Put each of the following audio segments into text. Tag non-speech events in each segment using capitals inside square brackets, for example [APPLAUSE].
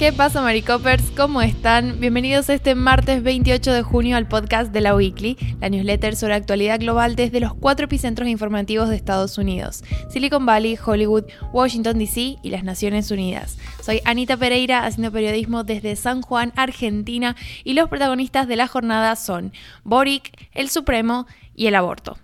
¿Qué pasa, Maricopers? ¿Cómo están? Bienvenidos este martes 28 de junio al podcast de la Weekly, la newsletter sobre actualidad global desde los cuatro epicentros informativos de Estados Unidos: Silicon Valley, Hollywood, Washington DC y las Naciones Unidas. Soy Anita Pereira, haciendo periodismo desde San Juan, Argentina, y los protagonistas de la jornada son Boric, el Supremo y el aborto.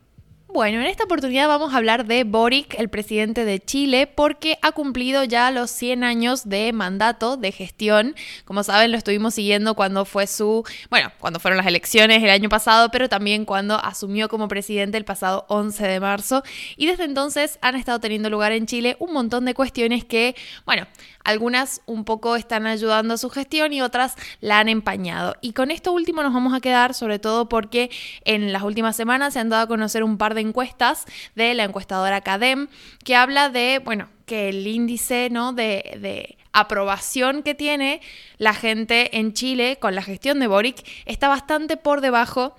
Bueno, en esta oportunidad vamos a hablar de Boric, el presidente de Chile, porque ha cumplido ya los 100 años de mandato, de gestión. Como saben, lo estuvimos siguiendo cuando fue su, bueno, cuando fueron las elecciones el año pasado, pero también cuando asumió como presidente el pasado 11 de marzo. Y desde entonces han estado teniendo lugar en Chile un montón de cuestiones que, bueno, algunas un poco están ayudando a su gestión y otras la han empañado. Y con esto último nos vamos a quedar, sobre todo porque en las últimas semanas se han dado a conocer un par de encuestas de la encuestadora CADEM que habla de, bueno, que el índice ¿no? de, de aprobación que tiene la gente en Chile con la gestión de Boric está bastante por debajo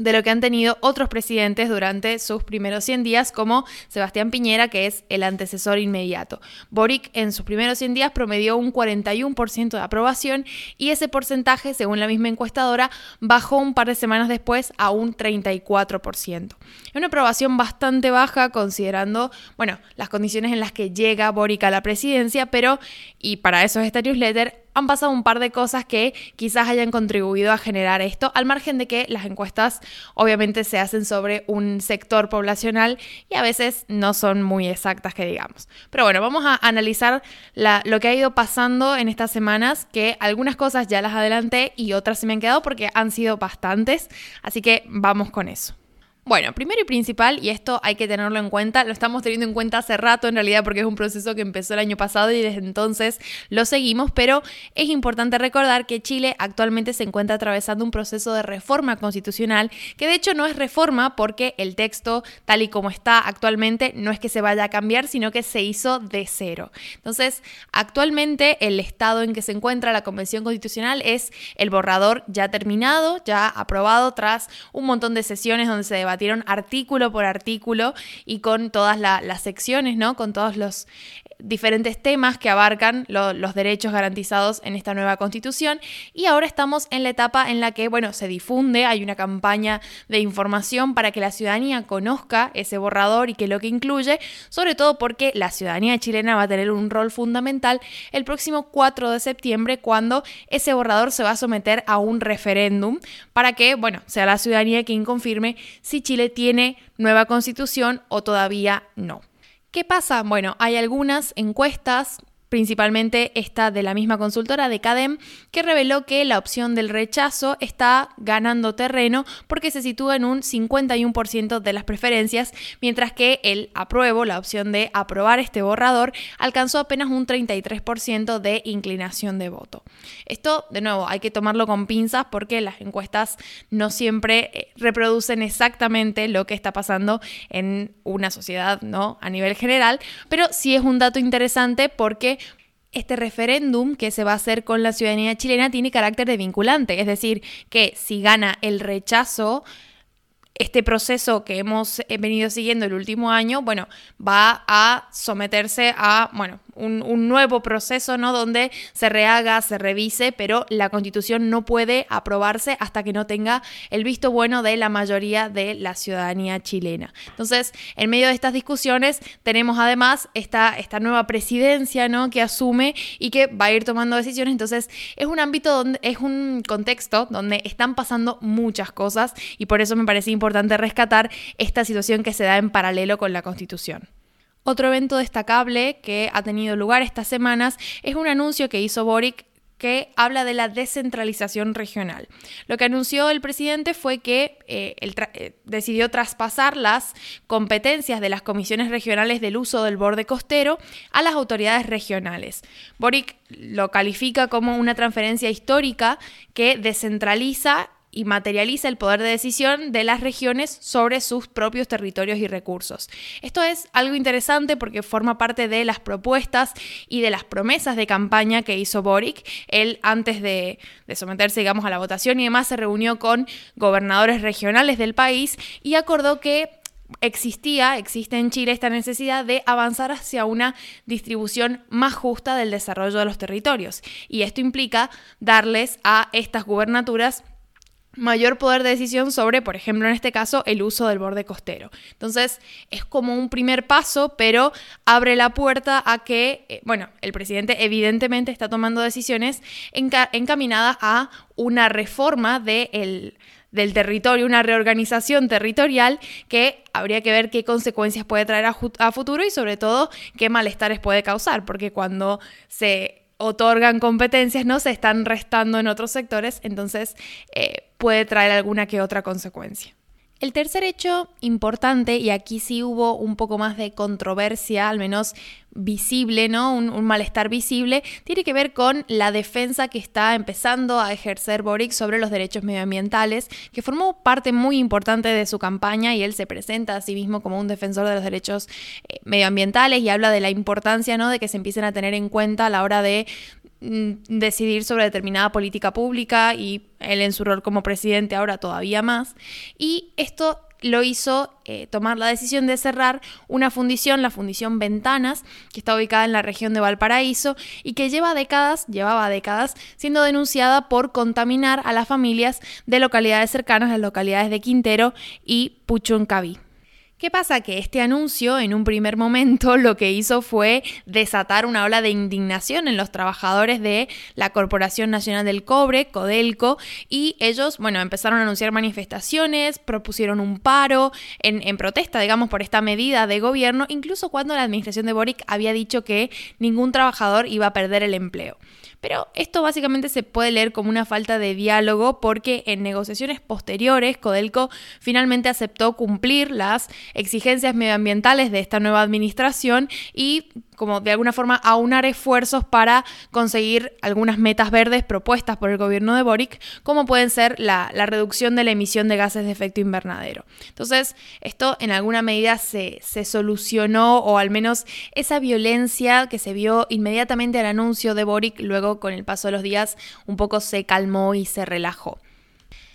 de lo que han tenido otros presidentes durante sus primeros 100 días, como Sebastián Piñera, que es el antecesor inmediato. Boric en sus primeros 100 días promedió un 41% de aprobación y ese porcentaje, según la misma encuestadora, bajó un par de semanas después a un 34%. Es una aprobación bastante baja considerando, bueno, las condiciones en las que llega Boric a la presidencia, pero, y para eso es esta newsletter, han pasado un par de cosas que quizás hayan contribuido a generar esto, al margen de que las encuestas obviamente se hacen sobre un sector poblacional y a veces no son muy exactas que digamos. Pero bueno, vamos a analizar lo que ha ido pasando en estas semanas, que algunas cosas ya las adelanté y otras se me han quedado porque han sido bastantes, así que vamos con eso. Bueno, primero y principal, y esto hay que tenerlo en cuenta, lo estamos teniendo en cuenta hace rato en realidad porque es un proceso que empezó el año pasado y desde entonces lo seguimos, pero es importante recordar que Chile actualmente se encuentra atravesando un proceso de reforma constitucional que de hecho no es reforma porque el texto tal y como está actualmente no es que se vaya a cambiar, sino que se hizo de cero. Entonces, actualmente el estado en que se encuentra la Convención Constitucional es el borrador ya terminado, ya aprobado tras un montón de sesiones donde se debatió artículo por artículo y con todas las secciones, ¿no? Con todos los diferentes temas que abarcan los derechos garantizados en esta nueva constitución y ahora estamos en la etapa en la que, bueno, se difunde, hay una campaña de información para que la ciudadanía conozca ese borrador y que lo que incluye, sobre todo porque la ciudadanía chilena va a tener un rol fundamental el próximo 4 de septiembre cuando ese borrador se va a someter a un referéndum para que, bueno, sea la ciudadanía quien confirme si Chile tiene nueva constitución o todavía no. ¿Qué pasa? Bueno, hay algunas encuestas principalmente esta de la misma consultora de CADEM, que reveló que la opción del rechazo está ganando terreno porque se sitúa en un 51% de las preferencias, mientras que el apruebo, la opción de aprobar este borrador, alcanzó apenas un 33% de inclinación de voto. Esto, de nuevo, hay que tomarlo con pinzas porque las encuestas no siempre eh, reproducen exactamente lo que está pasando en una sociedad, ¿no? A nivel general, pero sí es un dato interesante porque este referéndum que se va a hacer con la ciudadanía chilena tiene carácter de vinculante, es decir, que si gana el rechazo, este proceso que hemos eh, venido siguiendo el último año, bueno, va a someterse a, bueno, un, nuevo proceso, ¿no? Donde se rehaga, se revise, pero la constitución no puede aprobarse hasta que no tenga el visto bueno de la mayoría de la ciudadanía chilena. Entonces, en medio de estas discusiones, tenemos además esta, esta nueva presidencia, ¿no? Que asume y que va a ir tomando decisiones. Entonces, es un ámbito donde, es un contexto donde están pasando muchas cosas y por eso me parece importante rescatar esta situación que se da en paralelo con la constitución. Otro evento destacable que ha tenido lugar estas semanas es un anuncio que hizo Boric que habla de la descentralización regional. Lo que anunció el presidente fue que eh, eh, decidió traspasar las competencias de las comisiones regionales del uso del borde costero a las autoridades regionales. Boric lo califica como una transferencia histórica que descentraliza y materializa el poder de decisión de las regiones sobre sus propios territorios y recursos. Esto es algo interesante porque forma parte de las propuestas y de las promesas de campaña que hizo Boric. Él antes de, someterse, digamos, a la votación y demás, se reunió con gobernadores regionales del país y acordó que existía, existe en Chile esta necesidad de avanzar hacia una distribución más justa del desarrollo de los territorios. Y esto implica darles a estas gubernaturas mayor poder de decisión sobre, por ejemplo, en este caso, el uso del borde costero. Entonces, es como un primer paso, pero abre la puerta a que, eh, bueno, el presidente evidentemente está tomando decisiones encaminadas a una reforma del territorio, una reorganización territorial que habría que ver qué consecuencias puede traer a, futuro y sobre todo qué malestares puede causar, porque cuando se otorgan competencias, ¿no? Se están restando en otros sectores, entonces eh, puede traer alguna que otra consecuencia. El tercer hecho importante, y aquí sí hubo un poco más de controversia, al menos visible, ¿no? Un, malestar visible, tiene que ver con la defensa que está empezando a ejercer Boric sobre los derechos medioambientales, que formó parte muy importante de su campaña y él se presenta a sí mismo como un defensor de los derechos eh, medioambientales y habla de la importancia, ¿no? De que se empiecen a tener en cuenta a la hora de decidir sobre determinada política pública y él en su rol como presidente ahora todavía más. Y esto lo hizo eh, tomar la decisión de cerrar una fundición, la Fundición Ventanas, que está ubicada en la región de Valparaíso y que lleva décadas, llevaba décadas, siendo denunciada por contaminar a las familias de localidades cercanas, las localidades de Quintero y Puchuncaví. ¿Qué pasa? Que este anuncio en un primer momento [LAUGHS] lo que hizo fue desatar una ola de indignación en los trabajadores de la Corporación Nacional del Cobre, Codelco, y ellos, bueno, empezaron a anunciar manifestaciones, propusieron un paro en, protesta, digamos, por esta medida de gobierno, incluso cuando la administración de Boric había dicho que ningún trabajador iba a perder el empleo. Pero esto básicamente se puede leer como una falta de diálogo porque en negociaciones posteriores Codelco finalmente aceptó cumplir las exigencias medioambientales de esta nueva administración y como de alguna forma aunar esfuerzos para conseguir algunas metas verdes propuestas por el gobierno de Boric, como pueden ser la, reducción de la emisión de gases de efecto invernadero. Entonces, esto en alguna medida se, se solucionó, o al menos esa violencia que se vio inmediatamente al anuncio de Boric, luego con el paso de los días un poco se calmó y se relajó.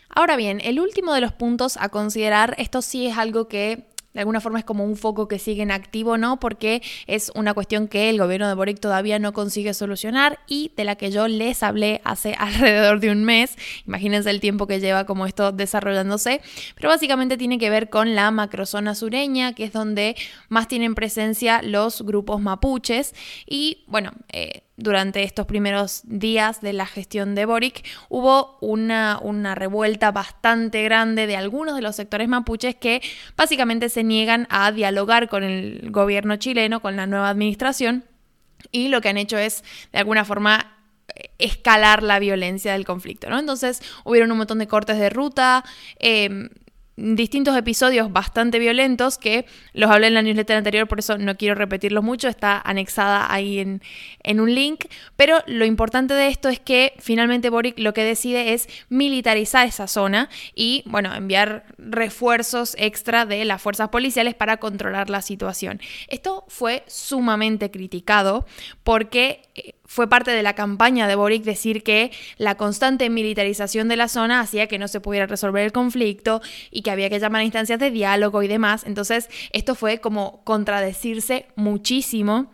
Ahora bien, el último de los puntos a considerar, esto sí es algo que de alguna forma es como un foco que sigue en activo, ¿no? Porque es una cuestión que el gobierno de Boric todavía no consigue solucionar y de la que yo les hablé hace [LAUGHS] alrededor de un mes. Imagínense el tiempo que lleva como esto desarrollándose, pero básicamente tiene que ver con la macrozona sureña, que es donde más tienen presencia los grupos mapuches y bueno, eh, durante estos primeros días de la gestión de Boric, hubo una, una, revuelta bastante grande de algunos de los sectores mapuches que básicamente se niegan a dialogar con el gobierno chileno, con la nueva administración, y lo que han hecho es, de alguna forma, escalar la violencia del conflicto, ¿no? Entonces hubieron un montón de cortes de ruta, eh, distintos episodios bastante violentos que los hablé en la newsletter anterior, por eso no quiero repetirlos mucho, está anexada ahí en, en, un link, pero lo importante de esto es que finalmente Boric lo que decide es militarizar esa zona y, bueno, enviar refuerzos extra de las fuerzas policiales para controlar la situación. Esto fue sumamente criticado porque eh, fue parte de la campaña de Boric decir que la constante militarización de la zona hacía que no se pudiera resolver el conflicto y que había que llamar a instancias de diálogo y demás. Entonces, esto fue como contradecirse muchísimo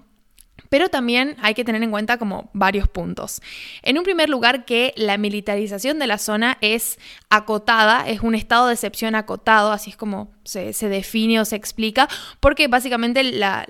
pero también hay que tener en cuenta como varios puntos. En un primer lugar, que la militarización de la zona es acotada, es un estado de excepción acotado, así es como se, define o se explica, porque básicamente la,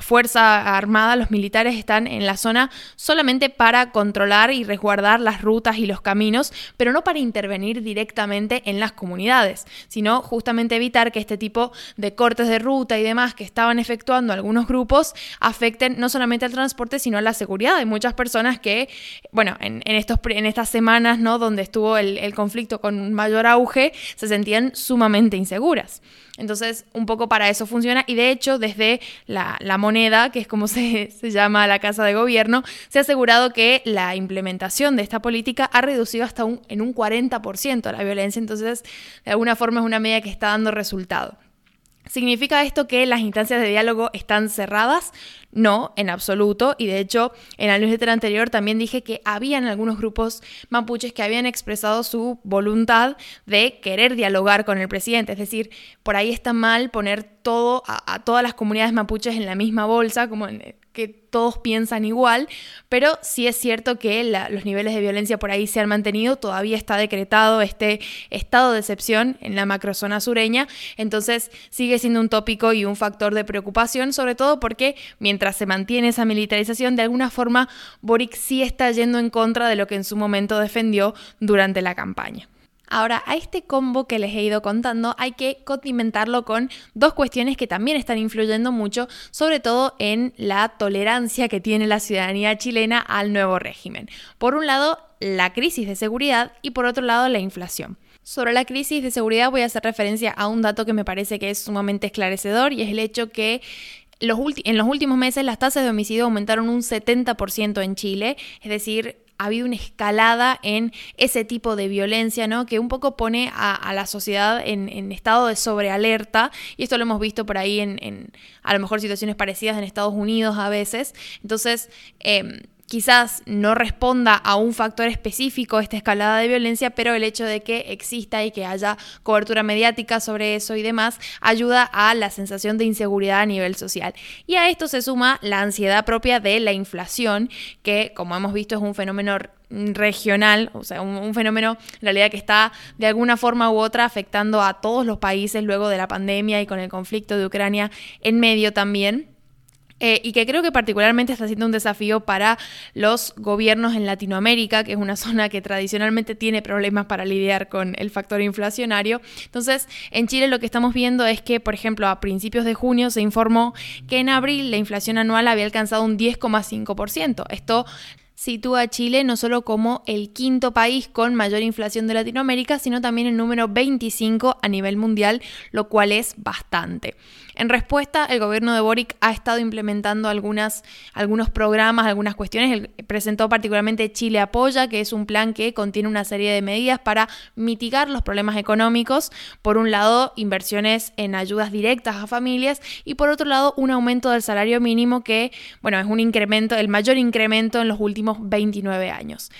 Fuerza Armada, los militares están en la zona solamente para controlar y resguardar las rutas y los caminos, pero no para intervenir directamente en las comunidades, sino justamente evitar que este tipo de cortes de ruta y demás que estaban efectuando algunos grupos afecten no solamente al transporte, sino a la seguridad de muchas personas que, bueno, en, estos, en estas semanas, ¿no? Donde estuvo el, el conflicto con mayor auge, se sentían sumamente inseguras. Entonces, un poco para eso funciona y de hecho, desde la, moneda, que es como [LAUGHS] se, llama la casa de gobierno, se ha asegurado que la implementación de esta política ha reducido hasta un, en un 40% la violencia. Entonces, de alguna forma es una medida que está dando resultado. ¿Significa esto que las instancias de diálogo están cerradas? No, en absoluto. Y de hecho, en la newsletter anterior también dije que habían algunos grupos mapuches que habían expresado su voluntad de querer dialogar con el presidente. Es decir, por ahí está mal poner todo a, todas las comunidades mapuches en la misma bolsa, como en, que todos piensan igual, pero sí es cierto que los niveles de violencia por ahí se han mantenido, todavía está decretado este estado de excepción en la macrozona sureña, entonces sigue siendo un tópico y un factor de preocupación, sobre todo porque mientras se mantiene esa militarización, de alguna forma Boric sí está yendo en contra de lo que en su momento defendió durante la campaña. Ahora, a este combo que les he ido contando hay que condimentarlo con dos cuestiones que también están influyendo mucho, sobre todo en la tolerancia que tiene la ciudadanía chilena al nuevo régimen. Por un lado, la crisis de seguridad y por otro lado, la inflación. Sobre la crisis de seguridad voy a hacer referencia a un dato que me parece que es sumamente esclarecedor y es el hecho que en los últimos meses las tasas de homicidio aumentaron un 70% en Chile, es decir, ha habido una escalada en ese tipo de violencia, ¿no? Que un poco pone a, la sociedad en, estado de sobrealerta. Y esto lo hemos visto por ahí en, a lo mejor situaciones parecidas en Estados Unidos a veces. Entonces, eh, quizás no responda a un factor específico esta escalada de violencia, pero el hecho de que exista y que haya cobertura mediática sobre eso y demás ayuda a la sensación de inseguridad a nivel social. Y a esto se suma la ansiedad propia de la inflación, que como hemos visto es un fenómeno regional, o sea, un, fenómeno en realidad que está de alguna forma u otra afectando a todos los países luego de la pandemia y con el conflicto de Ucrania en medio también. Eh, y que creo que particularmente está siendo un desafío para los gobiernos en Latinoamérica, que es una [LAUGHS] zona que tradicionalmente tiene problemas para lidiar con el factor inflacionario. Entonces, en Chile lo que estamos viendo es que, por ejemplo, a principios de junio se informó que en abril la inflación anual había alcanzado un 10,5%. Esto sitúa a Chile no solo como el quinto país con mayor inflación de Latinoamérica, sino también el número 25 a nivel mundial, lo cual es bastante. En respuesta, el gobierno de Boric ha estado implementando algunos programas, algunas cuestiones. presentó particularmente Chile Apoya, que es un plan que contiene una serie de medidas para mitigar los problemas económicos. Por un lado, inversiones en ayudas directas a familias y por otro lado, un aumento del salario mínimo que, bueno, es un incremento, el mayor incremento en los últimos 29 años.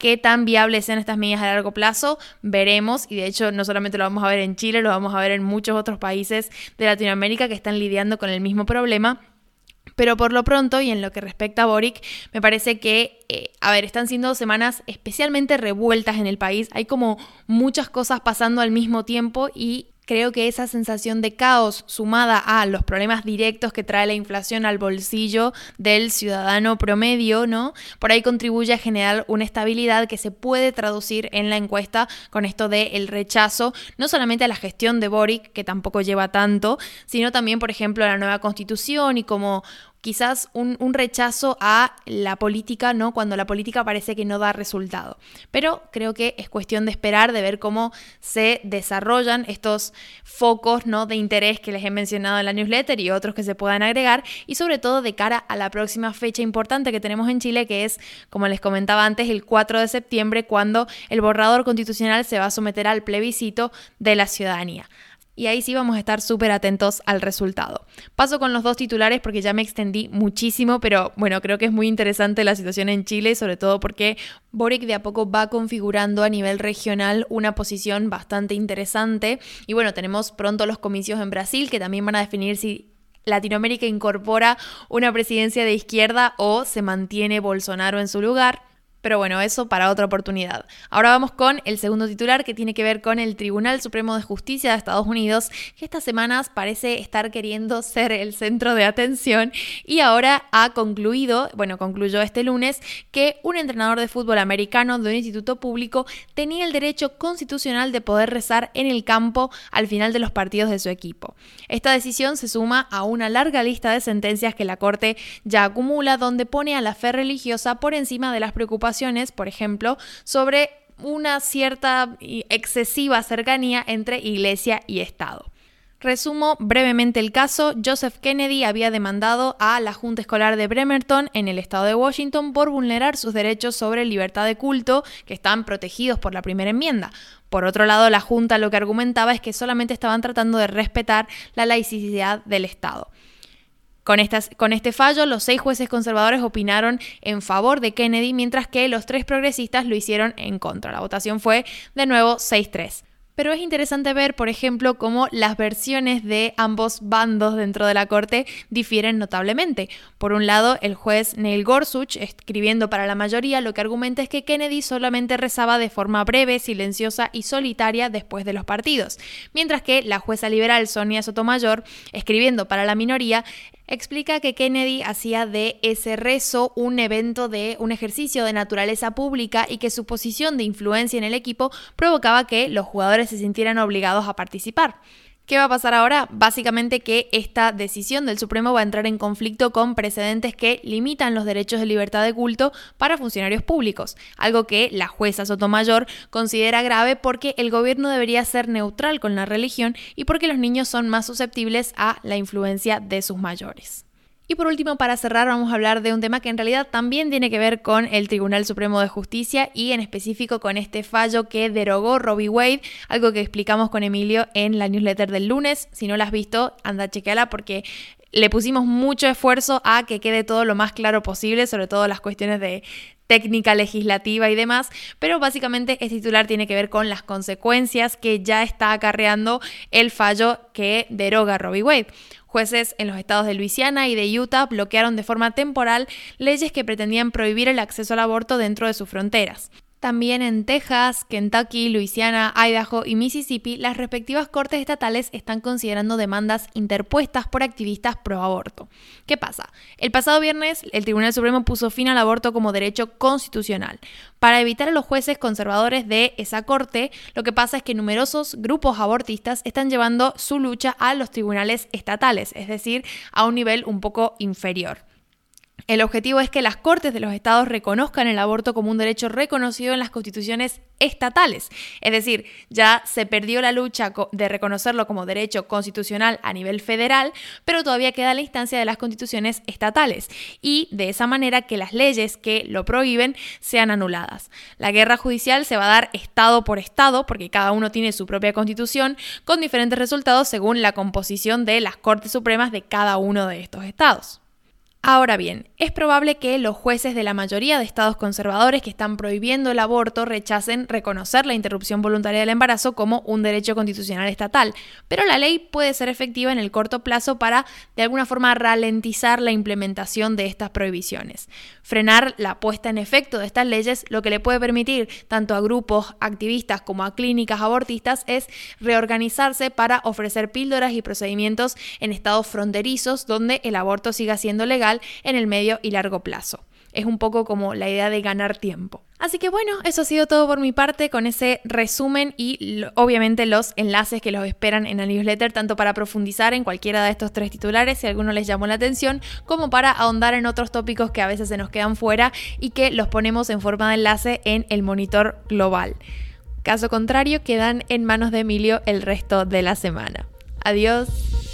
¿Qué tan viables sean estas medidas a largo plazo? Veremos, y de hecho no solamente lo vamos a ver en Chile, lo vamos a ver en muchos otros países de Latinoamérica que están lidiando con el mismo problema. Pero por lo pronto, y en lo que respecta a Boric, me parece que, eh, a ver, están siendo semanas especialmente revueltas en el país. Hay como muchas cosas pasando al mismo tiempo y creo que esa sensación de caos sumada a los problemas directos que trae la inflación al bolsillo del ciudadano promedio, ¿no? Por ahí contribuye a generar una estabilidad que se puede traducir en la encuesta con esto del el rechazo, no solamente a la gestión de Boric, que tampoco lleva tanto, sino también, por ejemplo, a la nueva constitución y como quizás un, rechazo a la política, ¿no? Cuando la política parece que no da resultado. Pero creo que es cuestión de esperar, de ver cómo se desarrollan estos focos, ¿no? De interés que les he mencionado en la newsletter y otros que se puedan agregar, y sobre todo de cara a la próxima fecha importante que tenemos en Chile, que es, como les comentaba antes, el 4 de septiembre, cuando el borrador constitucional se va a someter al plebiscito de la ciudadanía y ahí sí vamos a estar súper atentos al resultado. Paso con los dos titulares porque ya me extendí muchísimo, pero bueno, creo que es muy interesante la situación en Chile, sobre todo porque Boric de a poco va configurando a nivel regional una posición bastante interesante. Y bueno, tenemos pronto los comicios en Brasil que también van a definir si Latinoamérica incorpora una presidencia de izquierda o se mantiene Bolsonaro en su lugar. Pero bueno, eso para otra oportunidad. Ahora vamos con el segundo titular que tiene que ver con el Tribunal Supremo de Justicia de Estados Unidos, que estas semanas parece estar queriendo ser el centro de atención y ahora ha concluido, bueno, concluyó este lunes, que un entrenador de fútbol americano de un instituto público tenía el derecho constitucional de poder rezar en el campo al final de los partidos de su equipo. Esta decisión se suma a una larga lista de sentencias que la Corte ya acumula, donde pone a la fe religiosa por encima de las preocupaciones por ejemplo, sobre una cierta excesiva cercanía entre iglesia y Estado. Resumo brevemente el caso. Joseph Kennedy había demandado a la Junta Escolar de Bremerton en el estado de Washington por vulnerar sus derechos sobre libertad de culto que están protegidos por la primera enmienda. Por otro lado, la Junta lo que argumentaba es que solamente estaban tratando de respetar la laicidad del Estado. Con, este fallo, los seis jueces conservadores opinaron en favor de Kennedy, mientras que los tres progresistas lo hicieron en contra. La votación fue de nuevo 6-3. Pero es interesante ver, por ejemplo, cómo las versiones de ambos bandos dentro de la corte difieren notablemente. Por un lado, el juez Neil Gorsuch, escribiendo para la mayoría, lo que argumenta es que Kennedy solamente rezaba de forma breve, silenciosa y solitaria después de los partidos, mientras que la jueza liberal Sonia Sotomayor, escribiendo para la minoría, explica que Kennedy hacía de ese rezo un evento de un ejercicio de naturaleza pública y que su posición de influencia en el equipo provocaba que los jugadores se sintieran obligados a participar. ¿Qué va a pasar ahora? Básicamente que esta decisión del Supremo va a entrar en conflicto con precedentes que limitan los derechos de libertad de culto para funcionarios públicos, algo que la jueza Sotomayor considera grave porque el gobierno debería ser neutral con la religión y porque los niños son más susceptibles a la influencia de sus mayores. Y por último, para cerrar, vamos a hablar de un tema que en realidad también tiene que ver con el Tribunal Supremo de Justicia y en específico con este fallo que derogó Robbie Wade, algo que explicamos con Emilio en la newsletter del lunes. Si no la has visto, anda a chequearla porque le pusimos mucho esfuerzo a que quede todo lo más claro posible, sobre todo las cuestiones de técnica legislativa y demás, pero básicamente este titular tiene que ver con las consecuencias que ya está acarreando el fallo que deroga Robbie Wade. Jueces en los estados de Luisiana y de Utah bloquearon de forma temporal leyes que pretendían prohibir el acceso al aborto dentro de sus fronteras. También en Texas, Kentucky, Luisiana, Idaho y Mississippi, las respectivas cortes estatales están considerando demandas interpuestas por activistas pro aborto. ¿Qué pasa? El pasado viernes, el Tribunal Supremo puso fin al aborto como derecho constitucional. Para evitar a los jueces conservadores de esa corte, lo que pasa es que numerosos grupos abortistas están llevando su lucha a los tribunales estatales, es decir, a un nivel un poco inferior. El objetivo es que las Cortes de los Estados reconozcan el aborto como un derecho reconocido en las constituciones estatales. Es decir, ya se perdió la lucha de reconocerlo como derecho constitucional a nivel federal, pero todavía queda la instancia de las constituciones estatales y de esa manera que las leyes que lo prohíben sean anuladas. La guerra judicial se va a dar estado por estado, porque cada uno tiene su propia constitución, con diferentes resultados según la composición de las Cortes Supremas de cada uno de estos estados. Ahora bien, es probable que los jueces de la mayoría de estados conservadores que están prohibiendo el aborto rechacen reconocer la interrupción voluntaria del embarazo como un derecho constitucional estatal, pero la ley puede ser efectiva en el corto plazo para de alguna forma ralentizar la implementación de estas prohibiciones. Frenar la puesta en efecto de estas leyes lo que le puede permitir tanto a grupos activistas como a clínicas abortistas es reorganizarse para ofrecer píldoras y procedimientos en estados fronterizos donde el aborto siga siendo legal en el medio y largo plazo. Es un poco como la idea de ganar tiempo. Así que bueno, eso ha sido todo por mi parte con ese resumen y obviamente los enlaces que los esperan en la newsletter, tanto para profundizar en cualquiera de estos tres titulares si alguno les llamó la atención, como para ahondar en otros tópicos que a veces se nos quedan fuera y que los ponemos en forma de enlace en el monitor global. Caso contrario, quedan en manos de Emilio el resto de la semana. Adiós.